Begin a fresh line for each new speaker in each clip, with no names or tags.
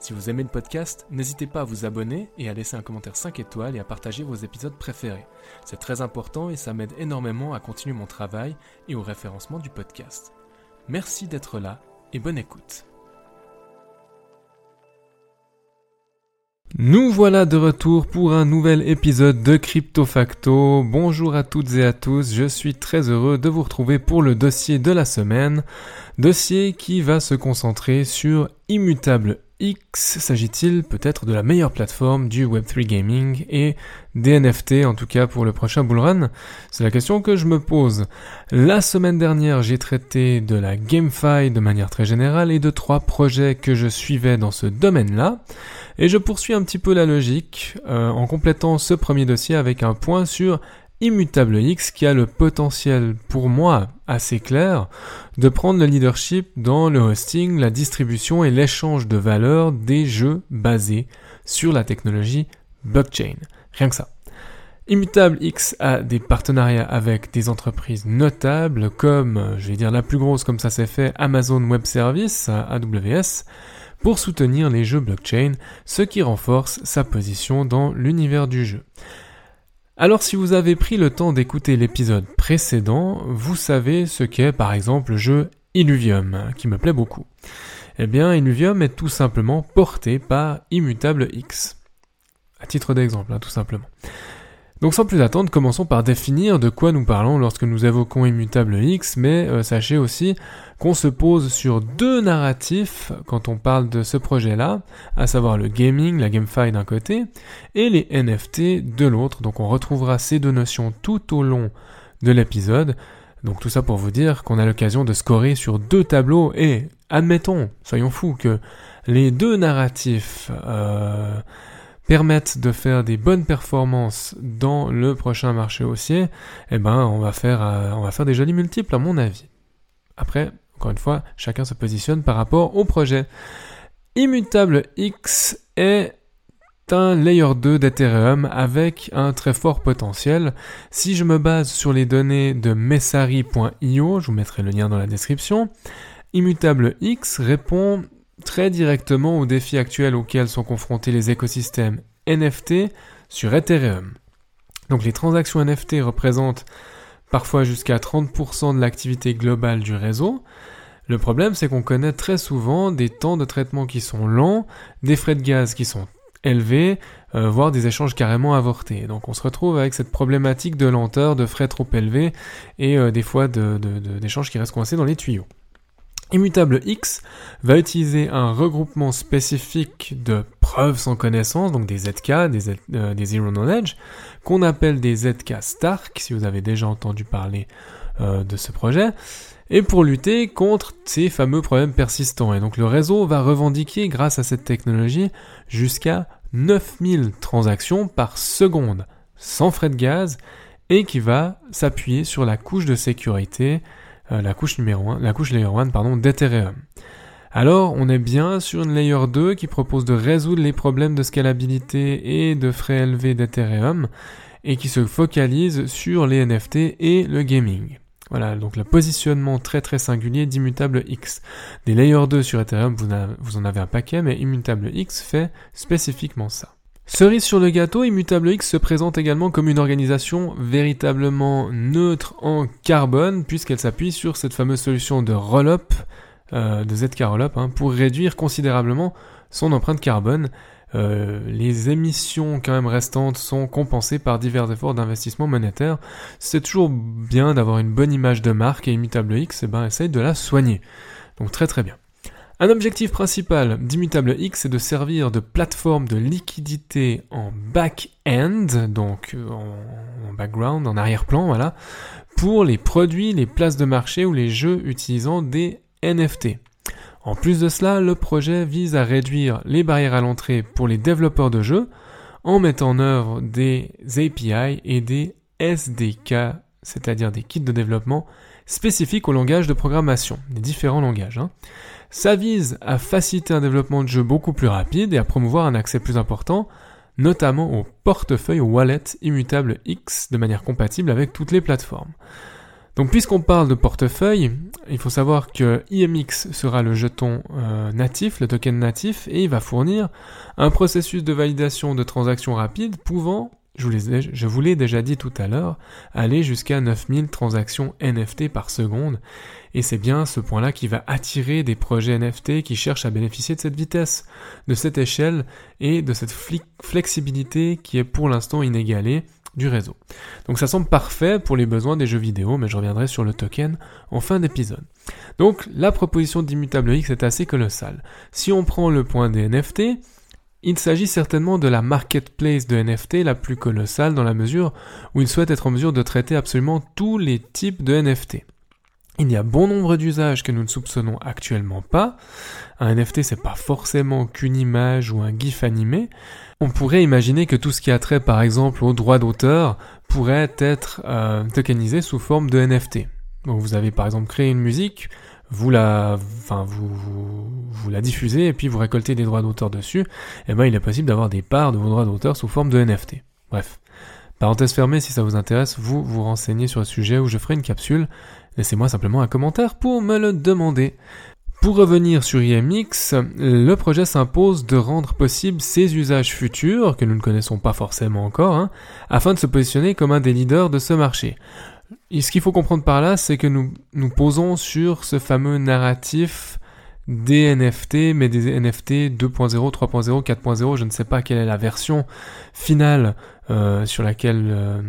Si vous aimez le podcast, n'hésitez pas à vous abonner et à laisser un commentaire 5 étoiles et à partager vos épisodes préférés. C'est très important et ça m'aide énormément à continuer mon travail et au référencement du podcast. Merci d'être là et bonne écoute. Nous voilà de retour pour un nouvel épisode de Crypto Facto. Bonjour à toutes et à tous, je suis très heureux de vous retrouver pour le dossier de la semaine. Dossier qui va se concentrer sur Immutable X. S'agit-il peut-être de la meilleure plateforme du Web3 Gaming et des NFT en tout cas pour le prochain bullrun? C'est la question que je me pose. La semaine dernière, j'ai traité de la GameFi de manière très générale et de trois projets que je suivais dans ce domaine-là. Et je poursuis un petit peu la logique euh, en complétant ce premier dossier avec un point sur Immutable X qui a le potentiel pour moi assez clair de prendre le leadership dans le hosting, la distribution et l'échange de valeur des jeux basés sur la technologie blockchain. Rien que ça. Immutable X a des partenariats avec des entreprises notables comme, je vais dire la plus grosse comme ça s'est fait, Amazon Web Services, AWS, pour soutenir les jeux blockchain, ce qui renforce sa position dans l'univers du jeu. Alors si vous avez pris le temps d'écouter l'épisode précédent, vous savez ce qu'est par exemple le jeu Illuvium, qui me plaît beaucoup. Eh bien, Illuvium est tout simplement porté par Immutable X. À titre d'exemple, hein, tout simplement. Donc sans plus attendre, commençons par définir de quoi nous parlons lorsque nous évoquons Immutable X, mais euh, sachez aussi qu'on se pose sur deux narratifs quand on parle de ce projet-là, à savoir le gaming, la GameFi d'un côté, et les NFT de l'autre. Donc on retrouvera ces deux notions tout au long de l'épisode. Donc tout ça pour vous dire qu'on a l'occasion de scorer sur deux tableaux et admettons, soyons fous, que les deux narratifs euh, permettent de faire des bonnes performances dans le prochain marché haussier, eh ben on va faire euh, on va faire des jolis multiples à mon avis. Après, encore une fois, chacun se positionne par rapport au projet. Immutable X est un layer 2 d'Ethereum avec un très fort potentiel. Si je me base sur les données de messari.io, je vous mettrai le lien dans la description, Immutable X répond très directement aux défis actuels auxquels sont confrontés les écosystèmes NFT sur Ethereum. Donc les transactions NFT représentent parfois jusqu'à 30% de l'activité globale du réseau. Le problème, c'est qu'on connaît très souvent des temps de traitement qui sont lents, des frais de gaz qui sont élevés, euh, voire des échanges carrément avortés. Donc on se retrouve avec cette problématique de lenteur, de frais trop élevés et euh, des fois d'échanges qui restent coincés dans les tuyaux. Immutable X va utiliser un regroupement spécifique de preuves sans connaissance, donc des ZK, des, euh, des Zero Knowledge, qu'on appelle des ZK Stark, si vous avez déjà entendu parler euh, de ce projet, et pour lutter contre ces fameux problèmes persistants. Et donc le réseau va revendiquer, grâce à cette technologie, jusqu'à 9000 transactions par seconde, sans frais de gaz, et qui va s'appuyer sur la couche de sécurité euh, la couche numéro 1, la couche layer 1 pardon, d'Ethereum. Alors, on est bien sur une layer 2 qui propose de résoudre les problèmes de scalabilité et de frais élevés d'Ethereum et qui se focalise sur les NFT et le gaming. Voilà, donc le positionnement très très singulier d'Immutable X. Des layers 2 sur Ethereum, vous en avez un paquet, mais Immutable X fait spécifiquement ça. Cerise sur le gâteau, Immutable X se présente également comme une organisation véritablement neutre en carbone, puisqu'elle s'appuie sur cette fameuse solution de roll-up, euh, de ZK Rollup, hein, pour réduire considérablement son empreinte carbone. Euh, les émissions quand même restantes sont compensées par divers efforts d'investissement monétaire. C'est toujours bien d'avoir une bonne image de marque et Immutable X, eh ben, essaye de la soigner. Donc très très bien. Un objectif principal d'Immutable X est de servir de plateforme de liquidité en back-end, donc euh, en, background, en arrière-plan, voilà, pour les produits, les places de marché ou les jeux utilisant des NFT. En plus de cela, le projet vise à réduire les barrières à l'entrée pour les développeurs de jeux en mettant en œuvre des API et des SDK, c'est-à-dire des kits de développement spécifiques au langage de programmation, des différents langages. Hein. Ça vise à faciliter un développement de jeu beaucoup plus rapide et à promouvoir un accès plus important, notamment au portefeuille wallet immutable X de manière compatible avec toutes les plateformes. Donc puisqu'on parle de portefeuille, il faut savoir que IMX sera le jeton euh, natif, le token natif, et il va fournir un processus de validation de transactions rapides pouvant, je vous l'ai déjà dit tout à l'heure, aller jusqu'à 9000 transactions NFT par seconde. Et c'est bien ce point-là qui va attirer des projets NFT qui cherchent à bénéficier de cette vitesse, de cette échelle et de cette flexibilité qui est pour l'instant inégalée du réseau. Donc ça semble parfait pour les besoins des jeux vidéo, mais je reviendrai sur le token en fin d'épisode. Donc la proposition d'Immutable X est assez colossale. Si on prend le point des NFT, il s'agit certainement de la marketplace de NFT la plus colossale dans la mesure où il souhaite être en mesure de traiter absolument tous les types de NFT. Il y a bon nombre d'usages que nous ne soupçonnons actuellement pas. Un NFT, c'est pas forcément qu'une image ou un GIF animé. On pourrait imaginer que tout ce qui a trait, par exemple, aux droits d'auteur pourrait être euh, tokenisé sous forme de NFT. Donc vous avez par exemple créé une musique, vous la, enfin vous, vous, la diffusez et puis vous récoltez des droits d'auteur dessus. Eh ben il est possible d'avoir des parts de vos droits d'auteur sous forme de NFT. Bref. Parenthèse fermée, si ça vous intéresse, vous vous renseignez sur le sujet où je ferai une capsule Laissez-moi simplement un commentaire pour me le demander. Pour revenir sur IMX, le projet s'impose de rendre possible ces usages futurs, que nous ne connaissons pas forcément encore, hein, afin de se positionner comme un des leaders de ce marché. Et ce qu'il faut comprendre par là, c'est que nous nous posons sur ce fameux narratif des NFT, mais des NFT 2.0, 3.0, 4.0, je ne sais pas quelle est la version finale euh, sur laquelle euh,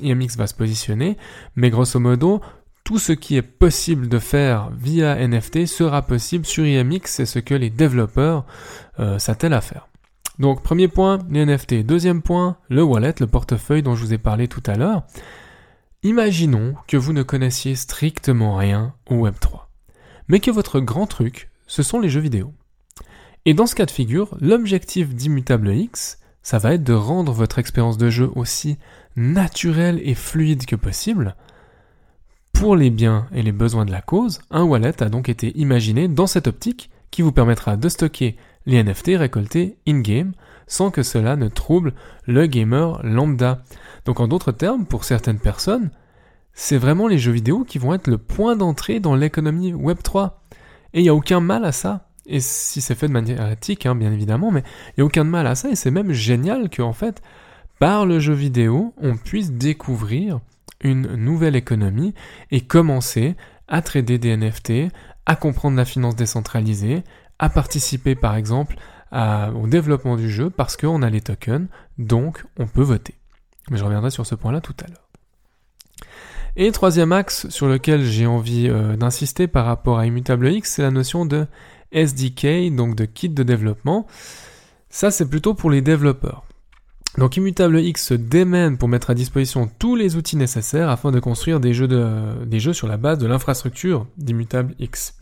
IMX va se positionner, mais grosso modo, tout ce qui est possible de faire via NFT sera possible sur IMX, c'est ce que les développeurs euh, s'attellent à faire. Donc premier point, les NFT. Deuxième point, le wallet, le portefeuille dont je vous ai parlé tout à l'heure. Imaginons que vous ne connaissiez strictement rien au Web3, mais que votre grand truc, ce sont les jeux vidéo. Et dans ce cas de figure, l'objectif d'Immutable X, ça va être de rendre votre expérience de jeu aussi naturelle et fluide que possible, pour les biens et les besoins de la cause, un wallet a donc été imaginé dans cette optique qui vous permettra de stocker les NFT récoltés in-game sans que cela ne trouble le gamer lambda. Donc en d'autres termes, pour certaines personnes, c'est vraiment les jeux vidéo qui vont être le point d'entrée dans l'économie Web3. Et il n'y a aucun mal à ça. Et si c'est fait de manière éthique, hein, bien évidemment, mais il n'y a aucun mal à ça. Et c'est même génial qu'en fait, par le jeu vidéo, on puisse découvrir une nouvelle économie et commencer à trader des NFT, à comprendre la finance décentralisée, à participer par exemple au développement du jeu parce qu'on a les tokens, donc on peut voter. Mais je reviendrai sur ce point-là tout à l'heure. Et troisième axe sur lequel j'ai envie euh, d'insister par rapport à Immutable X, c'est la notion de SDK, donc de kit de développement. Ça, c'est plutôt pour les développeurs. Donc Immutable X se démène pour mettre à disposition tous les outils nécessaires afin de construire des jeux, des jeux sur la base de l'infrastructure d'Immutable X.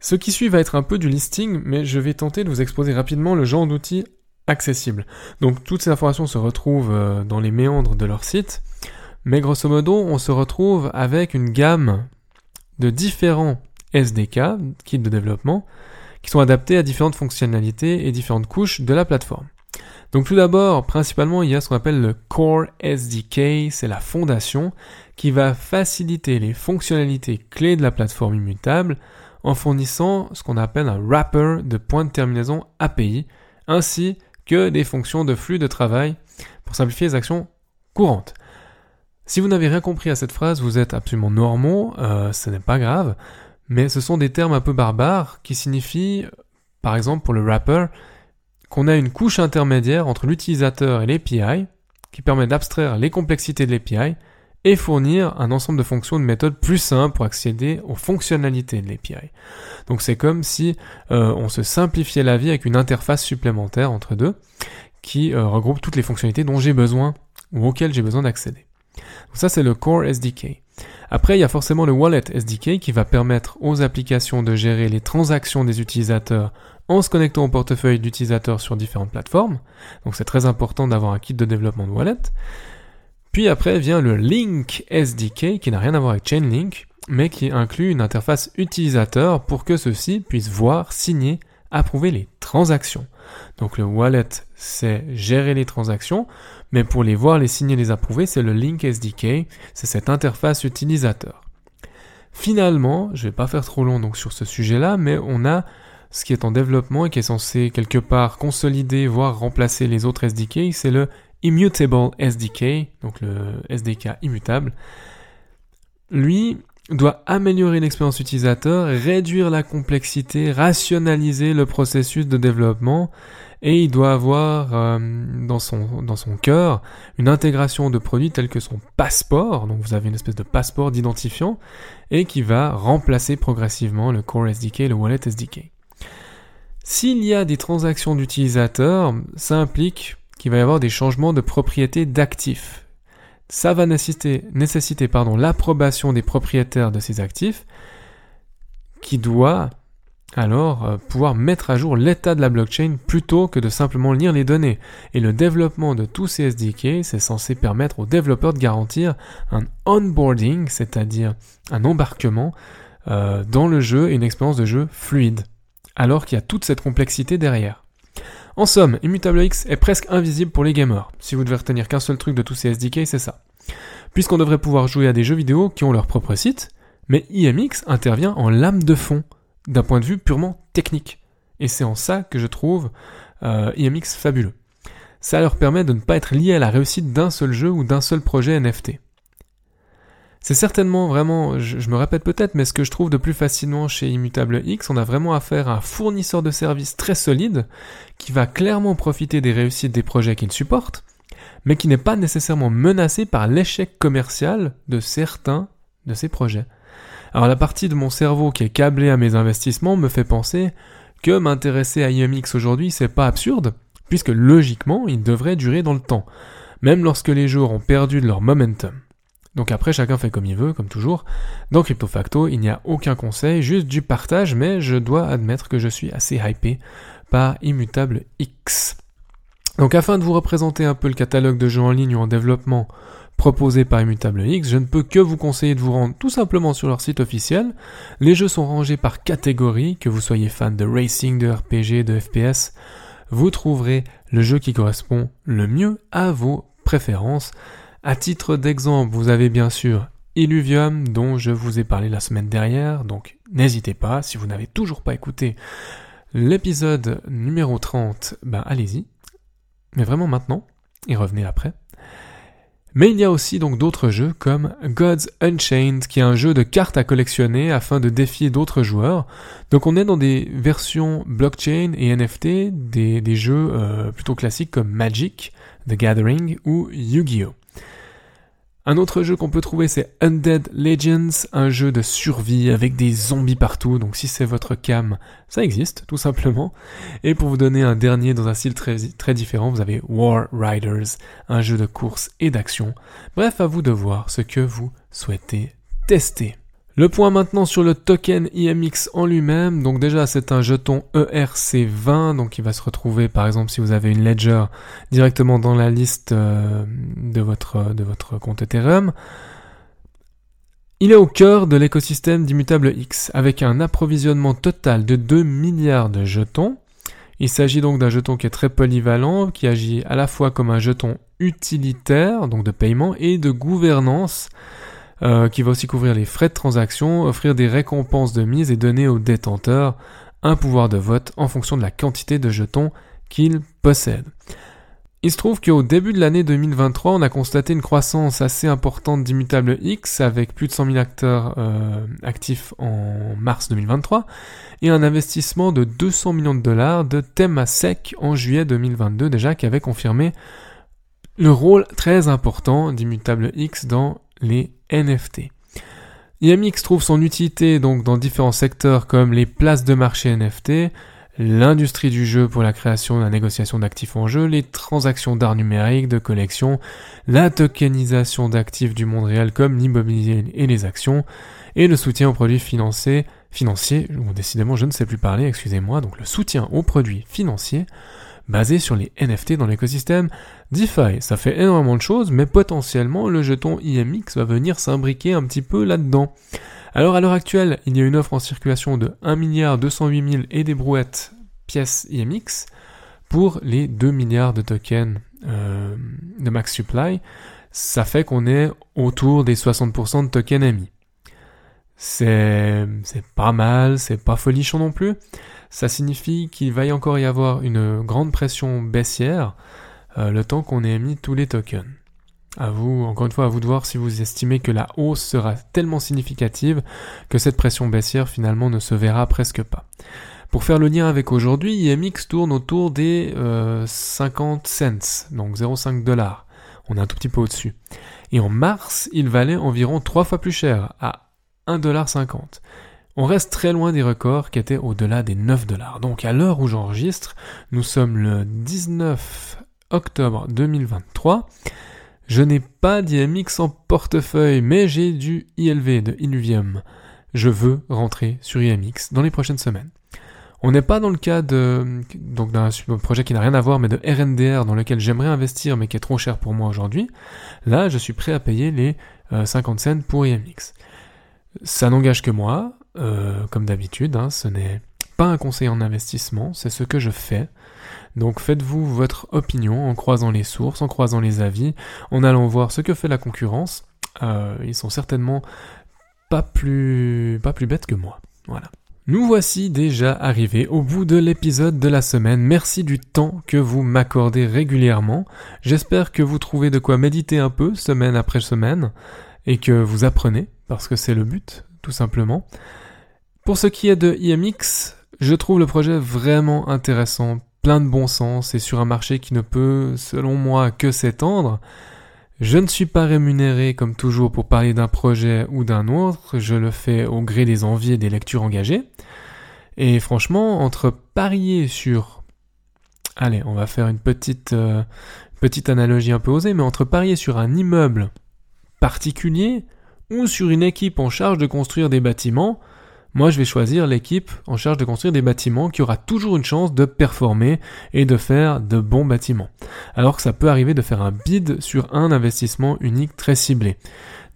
Ce qui suit va être un peu du listing, mais je vais tenter de vous exposer rapidement le genre d'outils accessibles. Donc toutes ces informations se retrouvent euh, dans les méandres de leur site, mais grosso modo on se retrouve avec une gamme de différents SDK, kits de développement, qui sont adaptés à différentes fonctionnalités et différentes couches de la plateforme. Donc tout d'abord, principalement, il y a ce qu'on appelle le Core SDK, c'est la fondation qui va faciliter les fonctionnalités clés de la plateforme immutable en fournissant ce qu'on appelle un wrapper de points de terminaison API, ainsi que des fonctions de flux de travail pour simplifier les actions courantes. Si vous n'avez rien compris à cette phrase, vous êtes absolument normaux, euh, ce n'est pas grave, mais ce sont des termes un peu barbares qui signifient, par exemple pour le wrapper, qu'on a une couche intermédiaire entre l'utilisateur et l'API qui permet d'abstraire les complexités de l'API et fournir un ensemble de fonctions de méthodes plus simples pour accéder aux fonctionnalités de l'API. Donc c'est comme si euh, on se simplifiait la vie avec une interface supplémentaire entre deux qui euh, regroupe toutes les fonctionnalités dont j'ai besoin ou auxquelles j'ai besoin d'accéder. Donc ça c'est le Core SDK. Après, il y a forcément le Wallet SDK qui va permettre aux applications de gérer les transactions des utilisateurs en se connectant au portefeuille d'utilisateurs sur différentes plateformes. Donc c'est très important d'avoir un kit de développement de wallet. Puis après vient le Link SDK qui n'a rien à voir avec Chainlink, mais qui inclut une interface utilisateur pour que ceux-ci puissent voir, signer, approuver les transactions. Donc le wallet, c'est gérer les transactions, mais pour les voir, les signer, les approuver, c'est le Link SDK, c'est cette interface utilisateur. Finalement, je vais pas faire trop long donc sur ce sujet-là, mais on a ce qui est en développement et qui est censé quelque part consolider, voire remplacer les autres SDK, c'est le Immutable SDK, donc le SDK immutable. Lui doit améliorer l'expérience utilisateur, réduire la complexité, rationaliser le processus de développement et il doit avoir euh, dans son dans son cœur une intégration de produits tels que son passeport, donc vous avez une espèce de passeport d'identifiant et qui va remplacer progressivement le Core SDK le Wallet SDK. S'il y a des transactions d'utilisateurs, ça implique qu'il va y avoir des changements de propriété d'actifs. Ça va nécessiter, nécessiter pardon, l'approbation des propriétaires de ces actifs qui doit alors euh, pouvoir mettre à jour l'état de la blockchain plutôt que de simplement lire les données. Et le développement de tous ces SDK, c'est censé permettre aux développeurs de garantir un onboarding, c'est-à-dire un embarquement euh, dans le jeu et une expérience de jeu fluide alors qu'il y a toute cette complexité derrière. En somme, Immutable X est presque invisible pour les gamers. Si vous devez retenir qu'un seul truc de tous ces SDK, c'est ça. Puisqu'on devrait pouvoir jouer à des jeux vidéo qui ont leur propre site, mais IMX intervient en lame de fond, d'un point de vue purement technique. Et c'est en ça que je trouve euh, IMX fabuleux. Ça leur permet de ne pas être lié à la réussite d'un seul jeu ou d'un seul projet NFT. C'est certainement vraiment, je, me répète peut-être, mais ce que je trouve de plus fascinant chez Immutable X, on a vraiment affaire à un fournisseur de services très solide qui va clairement profiter des réussites des projets qu'il supporte, mais qui n'est pas nécessairement menacé par l'échec commercial de certains de ses projets. Alors la partie de mon cerveau qui est câblée à mes investissements me fait penser que m'intéresser à IMX aujourd'hui c'est pas absurde, puisque logiquement il devrait durer dans le temps, même lorsque les jours ont perdu de leur momentum. Donc après, chacun fait comme il veut, comme toujours. Dans CryptoFacto, il n'y a aucun conseil, juste du partage, mais je dois admettre que je suis assez hypé par Immutable X. Donc afin de vous représenter un peu le catalogue de jeux en ligne ou en développement proposé par Immutable X, je ne peux que vous conseiller de vous rendre tout simplement sur leur site officiel. Les jeux sont rangés par catégorie, que vous soyez fan de racing, de RPG, de FPS, vous trouverez le jeu qui correspond le mieux à vos préférences. À titre d'exemple, vous avez bien sûr Illuvium dont je vous ai parlé la semaine dernière, donc n'hésitez pas, si vous n'avez toujours pas écouté l'épisode numéro 30, ben allez-y. Mais vraiment maintenant, et revenez après. Mais il y a aussi donc d'autres jeux comme Gods Unchained, qui est un jeu de cartes à collectionner afin de défier d'autres joueurs. Donc on est dans des versions blockchain et NFT des, jeux euh, plutôt classiques comme Magic, The Gathering ou Yu-Gi-Oh! Un autre jeu qu'on peut trouver, c'est Undead Legends, un jeu de survie avec des zombies partout. Donc si c'est votre cam, ça existe, tout simplement. Et pour vous donner un dernier dans un style très, très différent, vous avez War Riders, un jeu de course et d'action. Bref, à vous de voir ce que vous souhaitez tester. Le point maintenant sur le token IMX en lui-même. Donc déjà c'est un jeton ERC20, donc il va se retrouver par exemple si vous avez une ledger directement dans la liste euh, de votre, de votre compte Ethereum. Il est au cœur de l'écosystème d'Immutable X, avec un approvisionnement total de 2 milliards de jetons. Il s'agit donc d'un jeton qui est très polyvalent, qui agit à la fois comme un jeton utilitaire, donc de paiement, et de gouvernance, euh, qui va aussi couvrir les frais de transaction, offrir des récompenses de mise et donner aux détenteurs un pouvoir de vote en fonction de la quantité de jetons qu'ils possèdent. Il se trouve qu'au début de l'année 2023, on a constaté une croissance assez importante d'Immutable X avec plus de 100 000 acteurs euh, actifs en mars 2023 et un investissement de 200 millions de dollars de Temasek en juillet 2022 déjà qui avait confirmé le rôle très important d'Immutable X dans les NFT. IMX trouve son utilité donc dans différents secteurs comme les places de marché NFT, l'industrie du jeu pour la création et la négociation d'actifs en jeu, les transactions d'art numérique, de collection, la tokenisation d'actifs du monde réel comme l'immobilier et les actions, et le soutien aux produits financiers financier, ou décidément je ne sais plus parler, excusez-moi, donc le soutien aux produits financiers basé sur les NFT dans l'écosystème DeFi. Ça fait énormément de choses, mais potentiellement le jeton IMX va venir s'imbriquer un petit peu là-dedans. Alors à l'heure actuelle, il y a une offre en circulation de 1 milliard 208 000 et des brouettes pièces IMX pour les 2 milliards de tokens euh, de max supply. Ça fait qu'on est autour des 60% de tokens. C'est, c'est pas mal, c'est pas folichon non plus. Ça signifie qu'il va y encore y avoir une grande pression baissière euh, le temps qu'on ait émis tous les tokens. À vous, encore une fois, à vous de voir si vous estimez que la hausse sera tellement significative que cette pression baissière finalement ne se verra presque pas. Pour faire le lien avec aujourd'hui, IMX tourne autour des 50 euh, cents, donc 0,5 dollars. On est un tout petit peu au-dessus. Et en mars, il valait environ 3 fois plus cher, à 1,50$. On reste très loin des records qui étaient au-delà des 9 dollars. Donc à l'heure où j'enregistre, nous sommes le 19 octobre 2023. Je n'ai pas d'IMX en portefeuille, mais j'ai du ILV de Illuvium. Je veux rentrer sur IMX dans les prochaines semaines. On n'est pas dans le cas de d'un projet qui n'a rien à voir, mais de RNDR dans lequel j'aimerais investir, mais qui est trop cher pour moi aujourd'hui. Là, je suis prêt à payer les 50 euh, cents pour IMX. Ça n'engage que moi, euh, comme d'habitude. Hein, ce n'est pas un conseil en investissement, c'est ce que je fais. Donc faites-vous votre opinion en croisant les sources, en croisant les avis, en allant voir ce que fait la concurrence. Euh, ils sont certainement pas plus pas plus bêtes que moi. Voilà. Nous voici déjà arrivés au bout de l'épisode de la semaine. Merci du temps que vous m'accordez régulièrement. J'espère que vous trouvez de quoi méditer un peu semaine après semaine et que vous apprenez parce que c'est le but tout simplement. Pour ce qui est de IMX, je trouve le projet vraiment intéressant, plein de bon sens et sur un marché qui ne peut, selon moi, que s'étendre. Je ne suis pas rémunéré comme toujours pour parler d'un projet ou d'un autre, je le fais au gré des envies et des lectures engagées. Et franchement, entre parier sur... Allez, on va faire une petite, euh, petite analogie un peu osée, mais entre parier sur un immeuble particulier ou sur une équipe en charge de construire des bâtiments, moi je vais choisir l'équipe en charge de construire des bâtiments qui aura toujours une chance de performer et de faire de bons bâtiments. Alors que ça peut arriver de faire un bid sur un investissement unique très ciblé.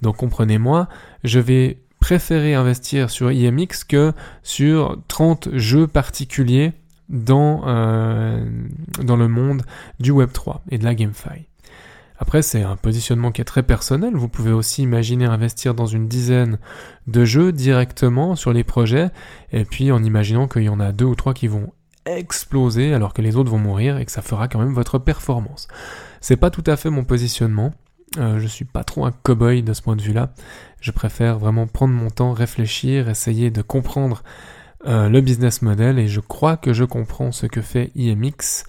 Donc comprenez-moi, je vais préférer investir sur IMX que sur 30 jeux particuliers dans, euh, dans le monde du Web3 et de la GameFi. Après, c'est un positionnement qui est très personnel. Vous pouvez aussi imaginer investir dans une dizaine de jeux directement sur les projets, et puis en imaginant qu'il y en a deux ou trois qui vont exploser alors que les autres vont mourir et que ça fera quand même votre performance. C'est pas tout à fait mon positionnement. Euh, je suis pas trop un cowboy de ce point de vue-là. Je préfère vraiment prendre mon temps, réfléchir, essayer de comprendre euh, le business model et je crois que je comprends ce que fait IMX.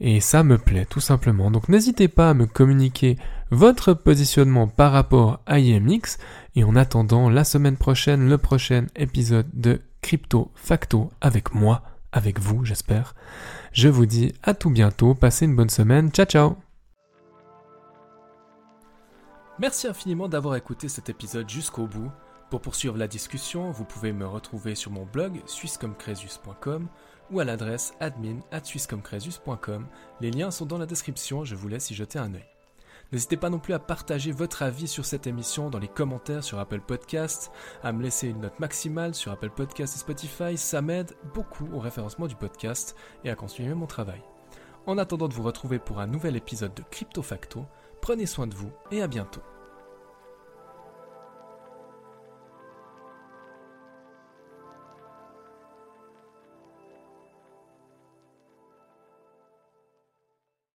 Et ça me plaît tout simplement. Donc n'hésitez pas à me communiquer votre positionnement par rapport à IMX. Et en attendant la semaine prochaine, le prochain épisode de Crypto Facto avec moi, avec vous j'espère. Je vous dis à tout bientôt, passez une bonne semaine, ciao ciao
Merci infiniment d'avoir écouté cet épisode jusqu'au bout. Pour poursuivre la discussion, vous pouvez me retrouver sur mon blog suissecomcresus.com ou à l'adresse admin Les liens sont dans la description, je vous laisse y jeter un œil. N'hésitez pas non plus à partager votre avis sur cette émission dans les commentaires sur Apple Podcast, à me laisser une note maximale sur Apple Podcast et Spotify, ça m'aide beaucoup au référencement du podcast et à continuer mon travail. En attendant de vous retrouver pour un nouvel épisode de Crypto Facto, prenez soin de vous et à bientôt.